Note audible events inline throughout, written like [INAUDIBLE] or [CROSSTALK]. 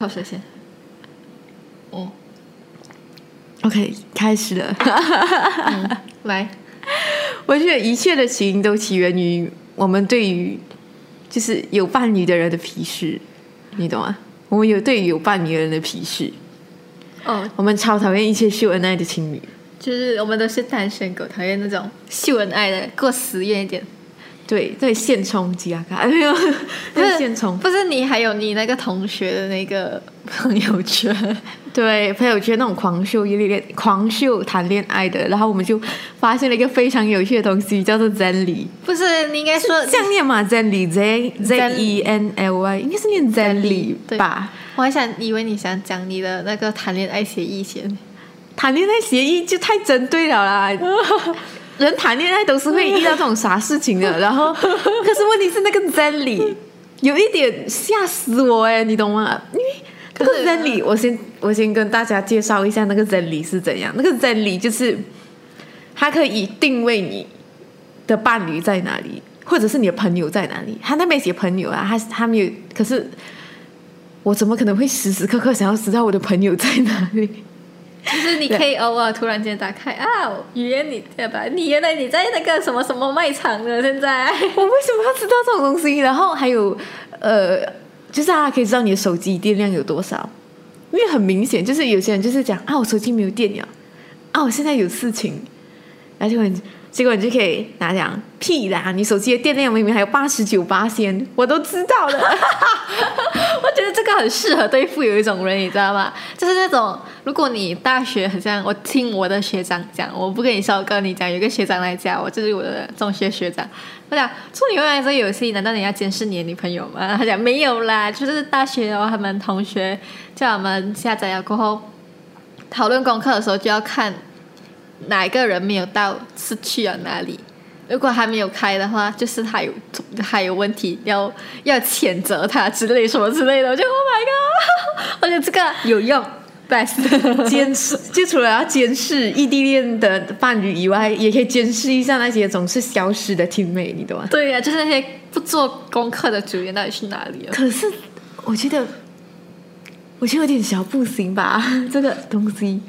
好，谁先？哦，OK，开始了。来，[LAUGHS] 我觉得一切的起因都起源于我们对于就是有伴侣的人的鄙视，你懂吗？我们有对于有伴侣的人的鄙视，哦，我们超讨厌一切秀恩爱的情侣。就是我们都是单身狗，讨厌那种秀恩爱的，过实验一点。对对，现充吉亚卡没有，不是对现充。不是你，还有你那个同学的那个朋友圈，对，朋友圈那种狂秀、一恋、狂秀谈恋爱的，然后我们就发现了一个非常有趣的东西，叫做真理。不是你应该说这样念嘛？真理 Z Z E N L Y，应该是念真理对吧？我还想以为你想讲你的那个谈恋爱协议先，谈恋爱协议就太针对了啦。[LAUGHS] 人谈恋爱都是会遇到这种傻事情的，然后 [LAUGHS] 可是问题是那个真理有一点吓死我哎，你懂吗？因为那个真理，我先我先跟大家介绍一下那个真理是怎样。那个真理就是它可以定位你的伴侣在哪里，或者是你的朋友在哪里。他那边写朋友啊，他他没有，可是我怎么可能会时时刻刻想要知道我的朋友在哪里？就是你可以偶尔突然间打开啊，语言你对吧？你原来你在那个什么什么卖场呢？现在我为什么要知道这种东西？然后还有呃，就是大家可以知道你的手机电量有多少，因为很明显，就是有些人就是讲啊，我手机没有电了，啊，我现在有事情，然后结果你结果你就可以拿奖屁啦，你手机的电量明明还有八十九八千，我都知道了。[LAUGHS] 我觉得这个很适合对付有一种人，你知道吗？就是那种，如果你大学好像我听我的学长讲，我不跟你说，跟你讲，有个学长来讲，我就是我的中学学长，我讲处女玩这个游戏，难道你要监视你的女朋友吗？他讲没有啦，就是大学哦，他们同学叫我们下载了过后，讨论功课的时候就要看哪一个人没有到是去了哪里。如果还没有开的话，就是他有还有问题，要要谴责他之类什么之类的。我就 Oh my god！[LAUGHS] 我觉得这个有用，best 监视，就除了要监视异地恋的伴侣以外，也可以监视一下那些总是消失的 teammate，你懂吗？对呀、就是那些不做功课的组员到底去哪里了？可是我觉得，我觉得有点小不行吧，[LAUGHS] 这个东西。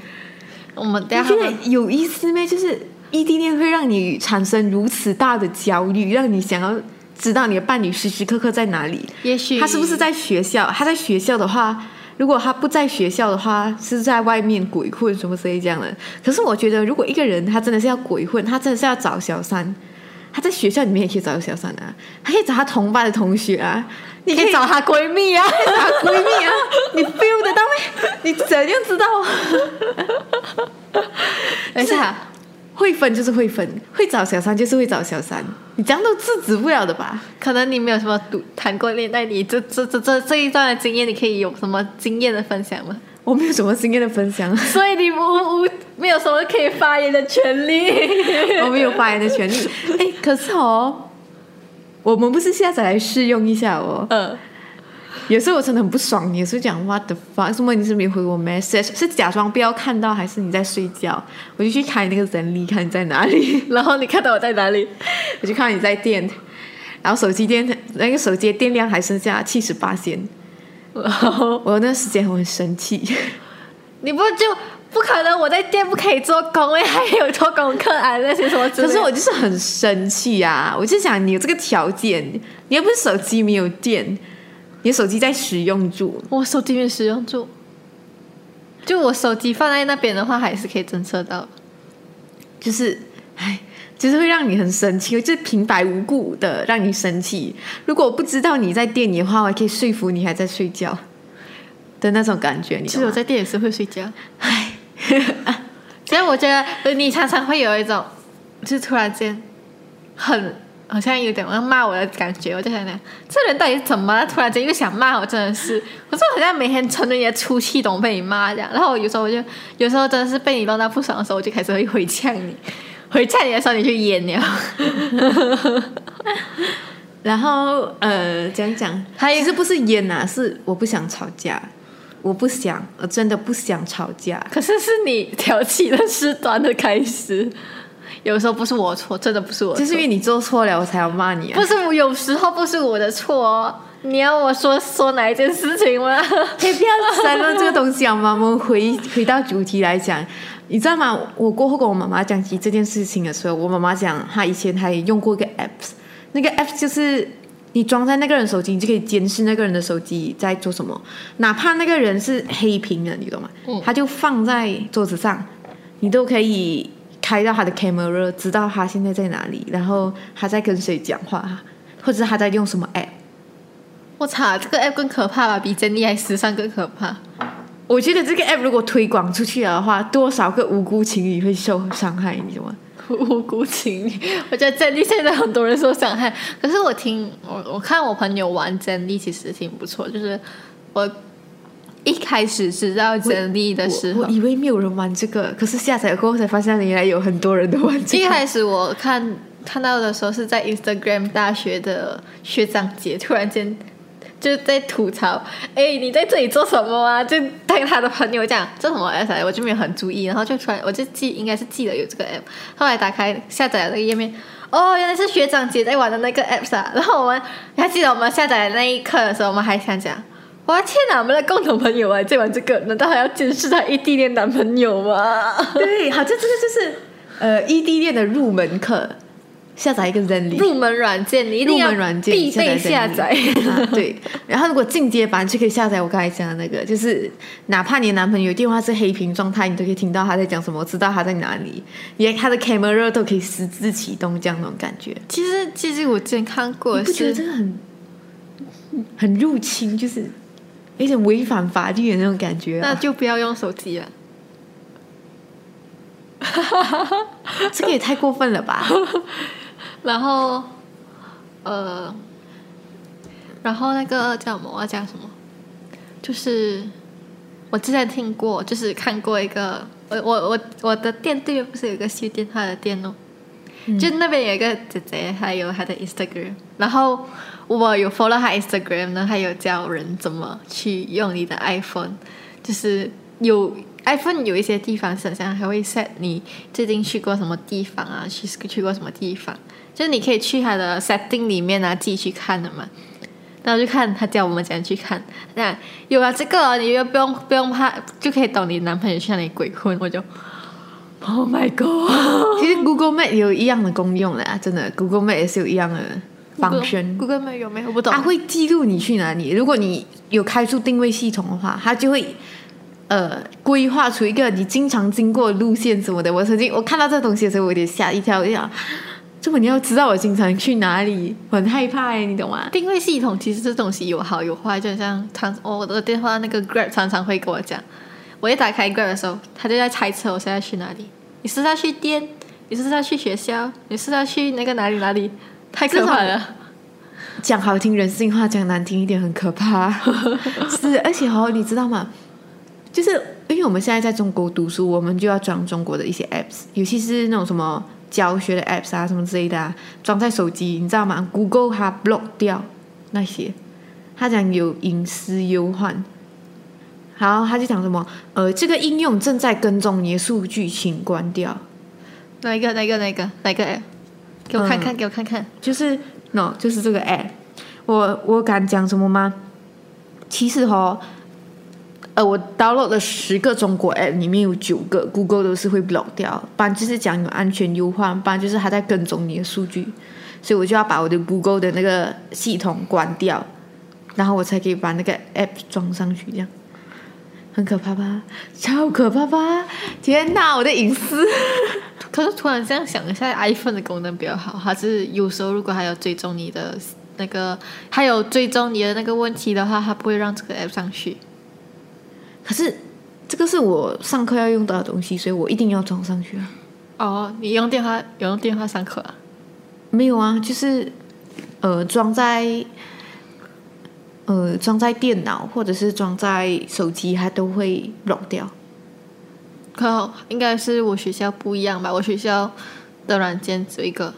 我们等下有意思咩？就是异地恋会让你产生如此大的焦虑，让你想要知道你的伴侣时时刻刻在哪里。也许他是不是在学校？他在学校的话，如果他不在学校的话，是在外面鬼混什么之类这样的。可是我觉得，如果一个人他真的是要鬼混，他真的是要找小三，他在学校里面也可以找小三啊，他可以找他同班的同学啊，你可以找她闺蜜啊？找闺蜜啊，[LAUGHS] 你 feel 得到没？你怎样知道？等一下，会分就是会分，会找小三就是会找小三，你这样都制止不了的吧？可能你没有什么谈过恋爱，你这这这这这一段的经验，你可以有什么经验的分享吗？我没有什么经验的分享，[LAUGHS] 所以你无无没有什么可以发言的权利。[LAUGHS] 我没有发言的权利。[LAUGHS] 哎，可是哦，我们不是下载来试用一下哦。嗯，有时候我真的很不爽，你有时候讲 what the fuck，什么你是没回我 message，是假装不要看到，还是你在睡觉？我就去开那个人力，看你在哪里。然后你看到我在哪里？我就看你在电，然后手机电那个手机电量还剩下七十八仙。然 [LAUGHS] 后我那时间我很生气，你不就不可能我在店不可以做工，哎，还有做功课啊那些什么。可是我就是很生气啊！我就想你有这个条件，你又不是手机没有电，你手机在使用住，我手机没使用住，就我手机放在那边的话，还是可以侦测到。就是唉，就是会让你很生气，就是平白无故的让你生气。如果我不知道你在店里的话，我还可以说服你还在睡觉的那种感觉，你其实我？在店也是会睡觉，唉，[LAUGHS] 所以我觉得呃你常常会有一种，就是突然间很好像有点要骂我的感觉，我就想想，这人到底是怎么了？突然间又想骂我，真的是，我就好像每天存着你的出气，懂被你骂这样。然后有时候我就有时候真的是被你弄到不爽的时候，我就开始会回呛你，回呛你的时候你去演了。然后呃，讲讲，还有其实不是烟呐、是我不想吵架，我不想，我真的不想吵架。可是是你挑起了事端的开始，有时候不是我错，真的不是我错，就是因为你做错了，我才要骂你啊不！是我，有时候不是我的错哦。你要我说说哪一件事情吗？[LAUGHS] 可以不要谈论这个东西好吗？我们回回到主题来讲，你知道吗？我过后跟我妈妈讲起这件事情的时候，我妈妈讲她以前她也用过一个 app，那个 app 就是你装在那个人手机，你就可以监视那个人的手机在做什么，哪怕那个人是黑屏的，你懂吗？嗯他就放在桌子上，你都可以开到他的 camera，知道他现在在哪里，然后他在跟谁讲话，或者是他在用什么 app。我操，这个 app 更可怕吧？比真理还时尚更可怕。我觉得这个 [LAUGHS] app 如果推广出去的话，多少个无辜情侣会受伤害，你懂吗？无辜情侣，[LAUGHS] 我觉得真理现在很多人受伤害，可是我听我我看我朋友玩真理其实挺不错，就是我一开始知道真理的时候我我，以为没有人玩这个，可是下载过后才发现，原来有很多人都玩这个。一开始我看看到的时候是在 Instagram 大学的学长姐突然间就在吐槽，哎，你在这里做什么啊？就带他的朋友讲这什么 app，我就没有很注意，然后就突然我就记应该是记得有这个 app，后来打开下载了那个页面。哦，原来是学长姐在玩的那个 app 啊！然后我们，你还记得我们下载的那一刻的时候，我们还想讲，我的天哪，我们的共同朋友啊，在玩这个，难道还要监视他异地恋男朋友吗？对，好，这这个就是呃异地恋的入门课，下载一个 Zenly。入门软件你一定入要门软件必备下载。啊对，然后如果进阶版就可以下载我刚才讲的那个，就是哪怕你的男朋友电话是黑屏状态，你都可以听到他在讲什么，知道他在哪里，连他的 camera 都可以私自启动，这样那种感觉。其实，其实我之前看过你不觉得是这个很很入侵，就是有点违反法律的那种感觉、那啊？就不要用手机了。这个也太过分了吧？[LAUGHS] 然后，呃，然后那个叫什么？我要讲什么？就是我之前听过，就是看过一个，我我我我的店对面不是有一个修电话的店哦，就那边有一个姐姐，还有她的 Instagram，然后我有 follow 她 Instagram 呢，还有教人怎么去用你的 iPhone，就是有 iPhone 有一些地方是好像还会 set 你最近去过什么地方啊，去去过什么地方，就是你可以去它的 setting 里面啊，自己去看的嘛。然后就看他教我们怎样去看，那有了这个，你又不用不用怕，就可以懂你男朋友去哪里鬼混。我就，Oh my god！其实 Google Map 也有一样的功用的啊，真的，Google Map 也是有一样的 function。Google Map 有没有？我不懂。它会记录你去哪里。如果你有开出定位系统的话，它就会呃规划出一个你经常经过路线什么的。我曾经我看到这东西的时候，我有点吓一跳，我就想，这么你要知道我经常去哪里，我很害怕哎，你懂吗？定位系统其实这东西有好有坏，就像常我的电话那个 Grab 常常会跟我讲，我一打开 Grab 的时候，他就在猜测我现在去哪里。你是要去店？你是要去学校？你是要去那个哪里哪里？太可怕了！讲好听人性话，讲难听一点很可怕。[LAUGHS] 是，而且哦，你知道吗？就是因为我们现在在中国读书，我们就要装中国的一些 apps，尤其是那种什么教学的 apps 啊，什么之类的啊，装在手机，你知道吗？Google 它 block 掉那些，它讲有隐私忧患。然后他就讲什么，呃，这个应用正在跟踪你的数据，请关掉。哪一个？哪一个？哪一个？哪一个 app？给我看看，给我看看。就是 no，就是这个 app。我我敢讲什么吗？其实哦，呃，我 download 的十个中国 app 里面有九个 Google 都是会 block 掉，不然就是讲有安全忧患，不然就是它在跟踪你的数据，所以我就要把我的 Google 的那个系统关掉，然后我才可以把那个 app 装上去，这样。很可怕吧？超可怕吧！天哪，我的隐私！[LAUGHS] 可是突然这样想一下，iPhone 的功能比较好，它是有时候如果还有追踪你的那个，还有追踪你的那个问题的话，它不会让这个 app 上去。可是这个是我上课要用到的东西，所以我一定要装上去啊。哦，你用电话有用电话上课啊？没有啊，就是呃装在呃装在电脑或者是装在手机，它都会 lock 掉。可应该是我学校不一样吧？我学校的软件只有一个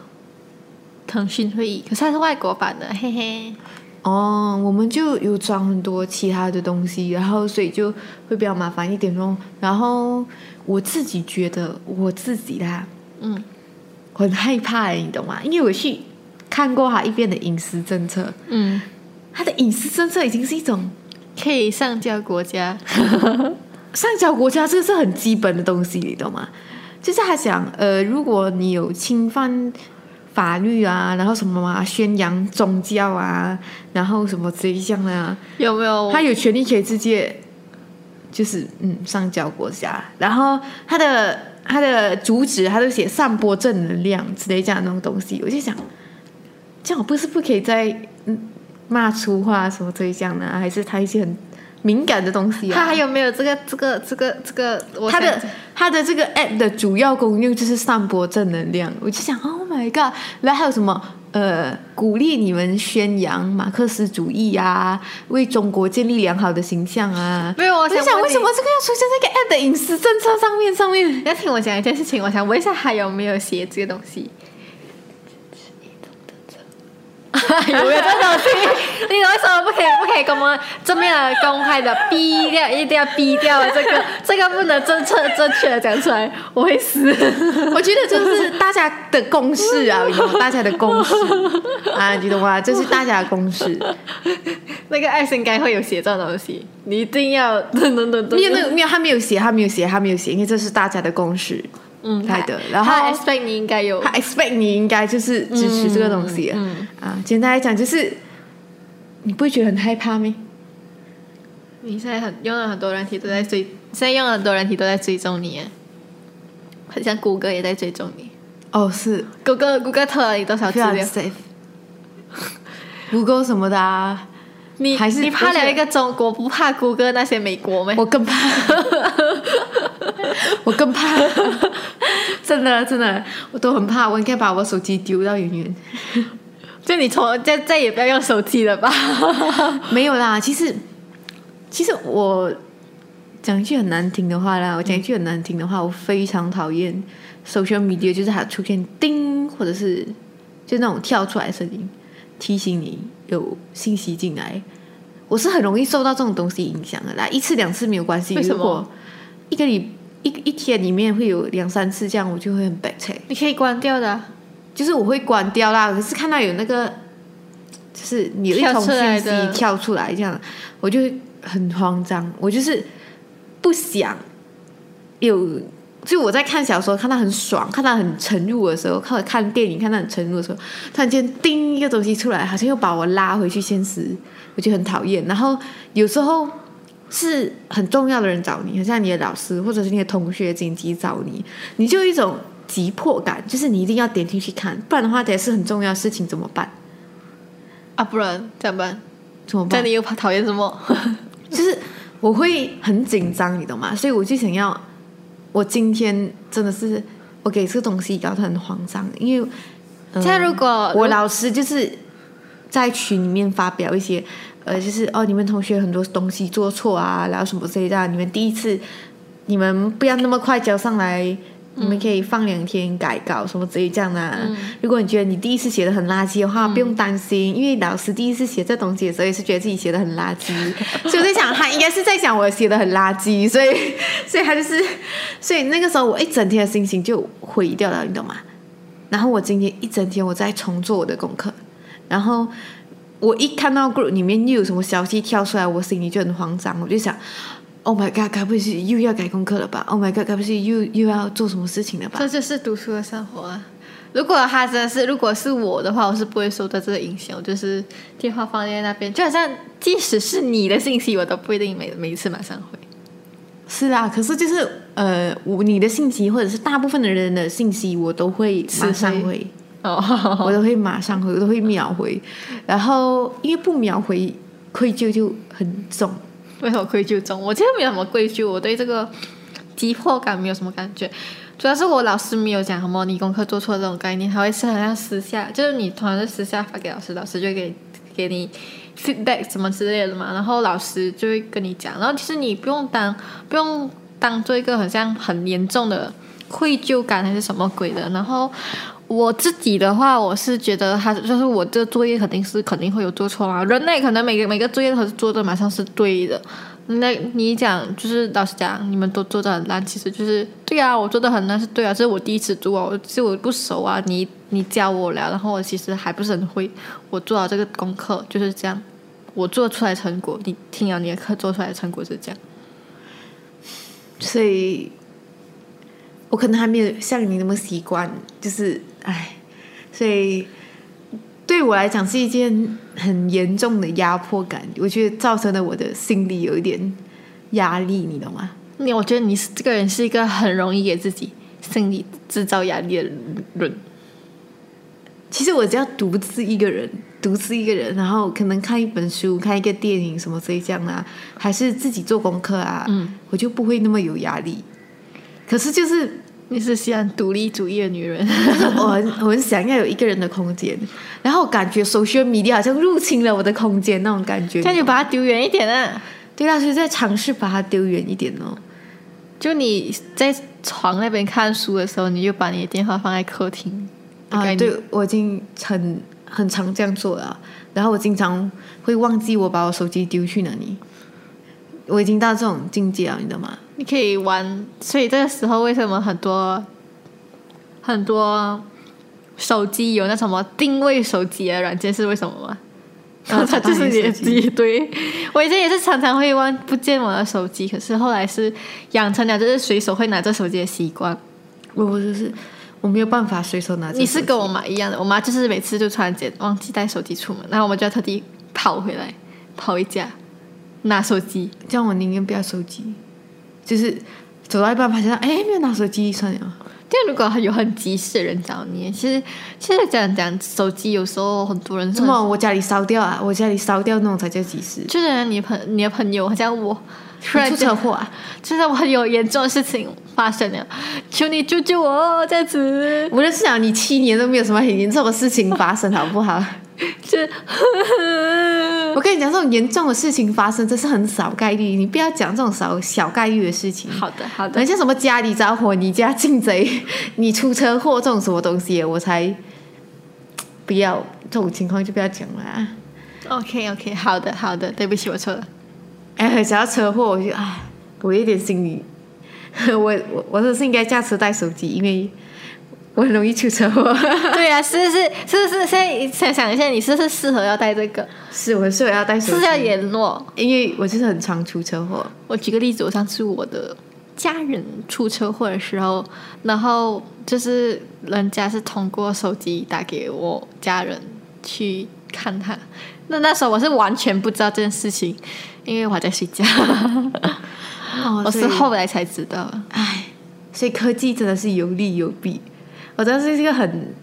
腾讯会议，可是它是外国版的，嘿嘿。哦，我们就有装很多其他的东西，然后所以就会比较麻烦一点咯。然后我自己觉得我自己啦，嗯，很害怕欸，你懂吗？因为我去看过他一遍的隐私政策，嗯，他的隐私政策已经是一种可以上交国家，[LAUGHS] 上交国家，这是很基本的东西，你懂吗？就是他想，呃，如果你有侵犯法律啊，然后什么嘛，宣扬宗教啊，然后什么这一项啊，有没有？他有权利可以直接就是嗯上交国家，然后他的他的主旨，他都写散播正能量之类这样的那种东西，我就想，这样我不是不可以再嗯骂粗话什么这一项呢？还是他一些很敏感的东西啊？他还有没有这个这个这个这个？我它的想它的这个 app 的主要功用就是散播正能量，我就想，Oh my god！然后还有什么呃，鼓励你们宣扬马克思主义啊，为中国建立良好的形象啊。没有，我我想，为什么这个要出现在一个 app 的隐私政策上面？上面要听我讲一件事情，我想问一下，还有没有写这个东西？[LAUGHS] 有没有这种东西？你为什么不可以不可以跟我们这么的公开的 [LAUGHS] 逼掉？一定要逼掉这个，这个不能正确正确的讲出来，我会死。[LAUGHS] 我觉得这是大家的共识啊，大家的共识啊，你懂吗？这是大家的共识。那个爱应该会有写这种东西，你一定要等等等等。没有那个没有，他没有写，他没有写，他没有写，因为这是大家的共识。嗯来的然后他 expect 你应该有他 expect 你应该就是支持这个东西、嗯啊。简单来讲，就是你不会觉得很害怕吗？你现在很用了很多人体都在追，现在用了很多人体都在追踪你，很像谷歌也在追踪你。哦，是谷歌谷歌偷了你多少资料？safe。Google 什么的啊，你还是你怕了一个中国，不怕谷歌那些美国吗？我更怕，[LAUGHS] 我更怕，真的真的，我都很怕，我应该把我手机丢到远远。[LAUGHS] 就你从再再也不要用手机了吧？[LAUGHS] 没有啦，其实其实我讲一句很难听的话啦，我讲一句很难听的话，我非常讨厌 social media，就是它出现叮，或者是就那种跳出来的声音，提醒你有信息进来。我是很容易受到这种东西影响的啦，一次两次没有关系，为什么一个礼一一天里面会有两三次这样，我就会很悲催你可以关掉的啊。就是我会关掉啦，可是看到有那个，就是你有一跳通出来讯息跳出来，这样我就会很慌张，我就是不想有。就我在看小说，看到很爽，看到很沉入的时候，看看电影看到很沉入的时候，突然间叮一个东西出来，好像又把我拉回去现实，我就很讨厌。然后有时候是很重要的人找你，很像你的老师或者是你的同学紧急找你，你就有一种急迫感，就是你一定要点进去看，不然的话，得是很重要的事情怎么办？啊，不然怎么办？怎么办？那你又怕讨厌什么？[LAUGHS] 就是我会很紧张，你懂吗？所以我就想要，我今天真的是我给这个东西搞得很慌张，因为、呃这样如果我老师就是在群里面发表一些，呃，就是哦，你们同学很多东西做错啊，然后什么之类的啊，你们第一次，你们不要那么快交上来。你们可以放两天改稿什么之类这样的、啊。如果你觉得你第一次写的很垃圾的话，不用担心，因为老师第一次写这东西的时候也是觉得自己写的很垃圾，[LAUGHS] 所以我在想他应该是在想我写的很垃圾，所以 [LAUGHS] 所以他就是，所以那个时候我一整天的心情就毁掉了，你懂吗？然后我今天一整天我在重做我的功课，然后我一看到 group 里面又有什么消息跳出来，我心里就很慌张，我就想，Oh my god，该不会是又要改功课了吧？Oh my god，该不是又又要做什么事情了吧这？就是读书的生活啊。如果他真的是，如果是我的话，我是不会受到这个影响。我就是电话放在那边，就好像即使是你的信息，我都不一定每每一次马上回。是啊，可是就是呃，我你的信息或者是大部分的人的信息，我都会马上吃回，哦，我都会马上回，我都会秒回。然后因为不秒回，愧疚就很重。为什么愧疚重？我其实没有什么愧疚，我对这个急迫感没有什么感觉。主要是我老师没有讲什么你功课做错这种概念，他会是好像私下，就是你突然是私下发给老师，老师就会给给你 feedback 什么之类的嘛，然后老师就会跟你讲，然后其实你不用当不用当做一个很像很严重的愧疚感还是什么鬼的，然后。我自己的话，我是觉得他就是我这作业肯定是肯定会有做错啊，人类可能每个每个作业都是做的马上是对的，那你讲就是老实讲，你们都做的很烂，其实就是对啊，我做的很烂是对啊，这是我第一次做啊，我是我不熟啊，你你教我了，然后我其实还不是很会，我做好这个功课就是这样，我做出来成果，你听了你的课做出来的成果是这样。所以，我可能还没有像你那么习惯，就是唉，所以对我来讲是一件很严重的压迫感，我觉得造成了我的心理有一点压力，你懂吗？你我觉得你是这个人是一个很容易给自己心理制造压力的人。其实我只要独自一个人，独自一个人，然后可能看一本书、看一个电影什么这样啊，还是自己做功课啊，嗯，我就不会那么有压力。可是就是你是喜欢独立主义的女人，我很我很想要有一个人的空间，然后感觉 social media 好像入侵了我的空间那种感觉。那就把它丢远一点啊！对啊，所以在尝试把它丢远一点哦。就你在床那边看书的时候，你就把你的电话放在客厅。啊，对，我已经很很常这样做了。然后我经常会忘记我把我手机丢去哪里。我已经到这种境界了，你知道吗？你可以玩，所以这个时候为什么很多很多手机有那什么定位手机的软件是为什么吗？然 [LAUGHS] 后它就是你的机，对我以前也是常常会忘不见我的手机，可是后来是养成了就是随手会拿着手机的习惯。我我就是我没有办法随手拿着。你是跟我妈一样的，我妈就是每次就突然间忘记带手机出门，然后我们就要特地跑回来，跑回家拿手机。这样我宁愿不要手机，就是走到一半发现哎没有拿手机算了。但如果有很急事的人找你，其实其实讲讲手机，有时候很多人什么我家里烧掉啊，我家里烧掉那种才叫急事。就是你朋你的朋友好像我突然出车祸啊，就是我有严重的事情发生了，求你救救我这样子。我就是讲你七年都没有什么很严重的事情发生，好不好？[LAUGHS] 就 [LAUGHS] 我跟你讲，这种严重的事情发生，这是很少概率。你不要讲这种小小概率的事情。好的，好的。人家什么家里着火，你家进贼，[LAUGHS] 你出车祸这种什么东西，我才不要这种情况就不要讲了。OK，OK，好的，好的，对不起，我错了。哎，讲到车祸，我就哎，[LAUGHS] 我有点心理，我我我是不是应该驾车带手机，因为我很容易出车祸。[LAUGHS] 对呀、是是是是，现在想想一下，你是不是适合要带这个？是，我是我要带手机，是要联络。因为我就是很常出车祸。我举个例子，我上次我的家人出车祸的时候，然后就是人家是通过手机打给我家人去看他。那那时候我是完全不知道这件事情，因为我还在睡觉，[LAUGHS] 哦我是后来才知道。唉，所以科技真的是有利有弊。我知道这是一个很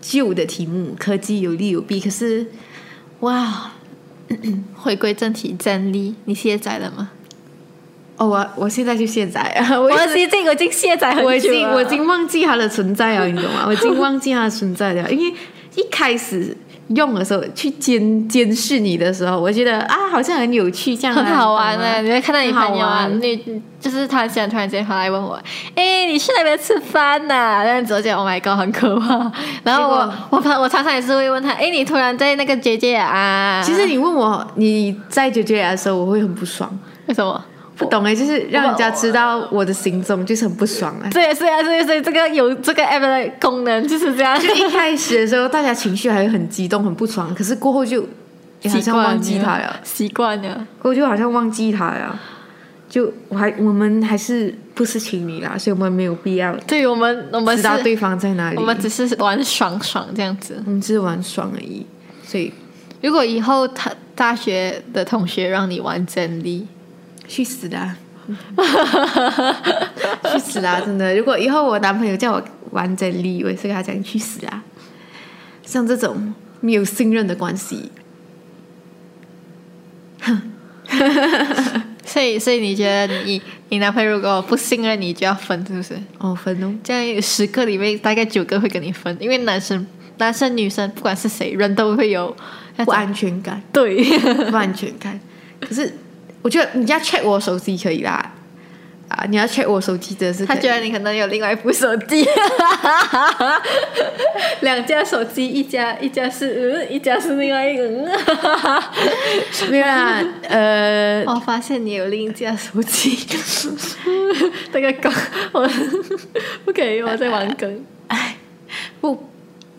旧的题目，科技有利有弊。可是，哇，[COUGHS] 回归正题，真理，你卸载了吗？哦，我我现在就卸载啊！[LAUGHS] 我我一直已经我已经卸载很久了，我已经我已经忘记它的存在了，你懂吗？我已经忘记它的存在了，因为一开始用的时候去监监视你的时候，我觉得啊，好像很有趣，这样啊很好玩的的，你会看到你朋友啊，你就是他现在突然间跑来问我，哎，你去那边吃饭呐、这样子我觉得 Oh my God，很可怕。然后我我朋我常常也是会问他，哎，你突然在那个姐姐啊？其实你问我你在九九的时候，我会很不爽，为什么？不懂哎，就是让人家知道我的行踪，就是很不爽啊。对，是啊，所以所以这个有这个 app 的功能就是这样，就一开始的时候，大家情绪还是很激动、很不爽，可是过后就好像忘记他了，习惯了。过后就好像忘记他了。就我还我们还是不是情侣啦，所以我们没有必要对我们，我们知道对方在哪里。我们只是玩爽爽这样子。我们只是玩爽而已，所以如果以后他大学的同学让你玩真理，去死啦！[LAUGHS] 去死啦！真的，如果以后我男朋友叫我玩真理，我也是跟他讲去死啦。像这种没有信任的关系，哼 [LAUGHS] 所以所以你觉得你你男朋友如果不信任你就要分，是不是？哦，分哦，这样十个里面大概九个会跟你分，因为男生、男生、女生不管是谁，人都会有不安全感，对，[LAUGHS] 不安全感。可是我觉得你要 check 我手机可以啦，啊，你要 check 我手机真的是他觉得你可能有另外一部手机，[LAUGHS] 两架手机，一家一家是嗯，一家是另外一个嗯。[LAUGHS] 没有啦，呃，我发现你有另一架手机，[LAUGHS] 这个梗我不可以，我在玩梗。哎，不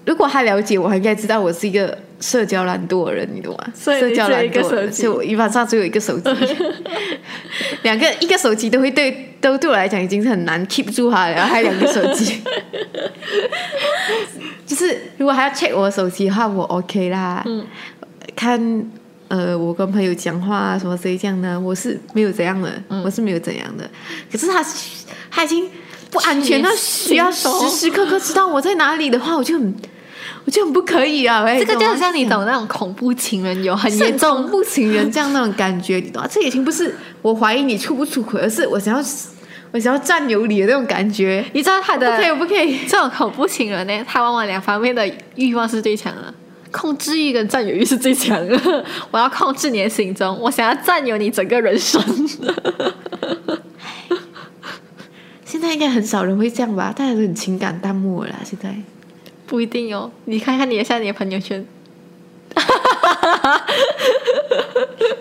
如果他了解我，他应该知道我是一个社交懒惰的人，你懂吗？所以社交懒惰所以我一般上只有一个手机，[LAUGHS] 两个一个手机都会对都对我来讲已经是很难 keep 住它了，然后还有两个手机，[LAUGHS] 就是如果还要 check 我的手机的话，我 OK 啦。嗯看呃，我跟朋友讲话啊，什么谁这样的，我是没有怎样的，嗯我是没有怎样的。可是他他已经不安全那需要时时刻刻知道我在哪里的话，我就很我就很不可以啊。喂这个就懂吗很像你懂那种恐怖情人有很严重恐怖情人这样那种感觉，你懂吗？这已经不是我怀疑你出不出轨，而是我想要 [LAUGHS] 我想要占有你的那种感觉。你知道他的不可以，不可以。这种恐怖情人呢，他往往两方面的欲望是最强的，控制欲跟占有欲是最强的。[LAUGHS] 我要控制你的行踪，我想要占有你整个人生。现在应该很少人会这样吧？大家都很情感淡漠了啦。现在不一定哦，你看看你现在你的朋友圈，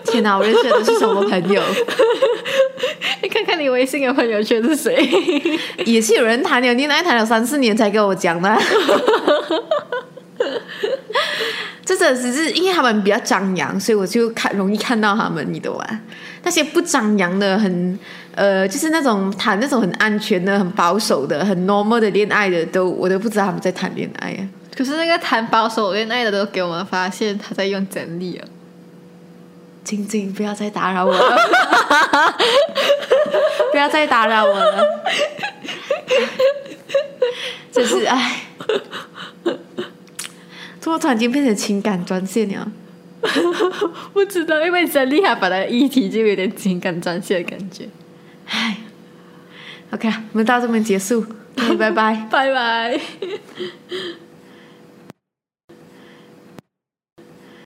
天哪，我认识的都是什么朋友？你 [LAUGHS] 看看你微信的朋友圈是谁？[LAUGHS] 也是有人谈了恋爱，谈了三四年才跟我讲的。[LAUGHS] 这真的只是因为他们比较张扬，所以我就看容易看到他们，你懂吗？那些不张扬的，很呃，就是那种谈那种很安全的、很保守的、很 normal 的恋爱的，都我都不知道他们在谈恋爱啊。可是那个谈保守恋爱的都给我们发现他在用真理啊。晶晶，不要再打扰我了，[LAUGHS] 不要再打扰我了，真是唉，怎么突然间变成情感专线了？不知道，因为真理还把那个议题就有点情感专线的感觉。唉，OK，我们到这边结束，[LAUGHS] 拜拜。拜拜。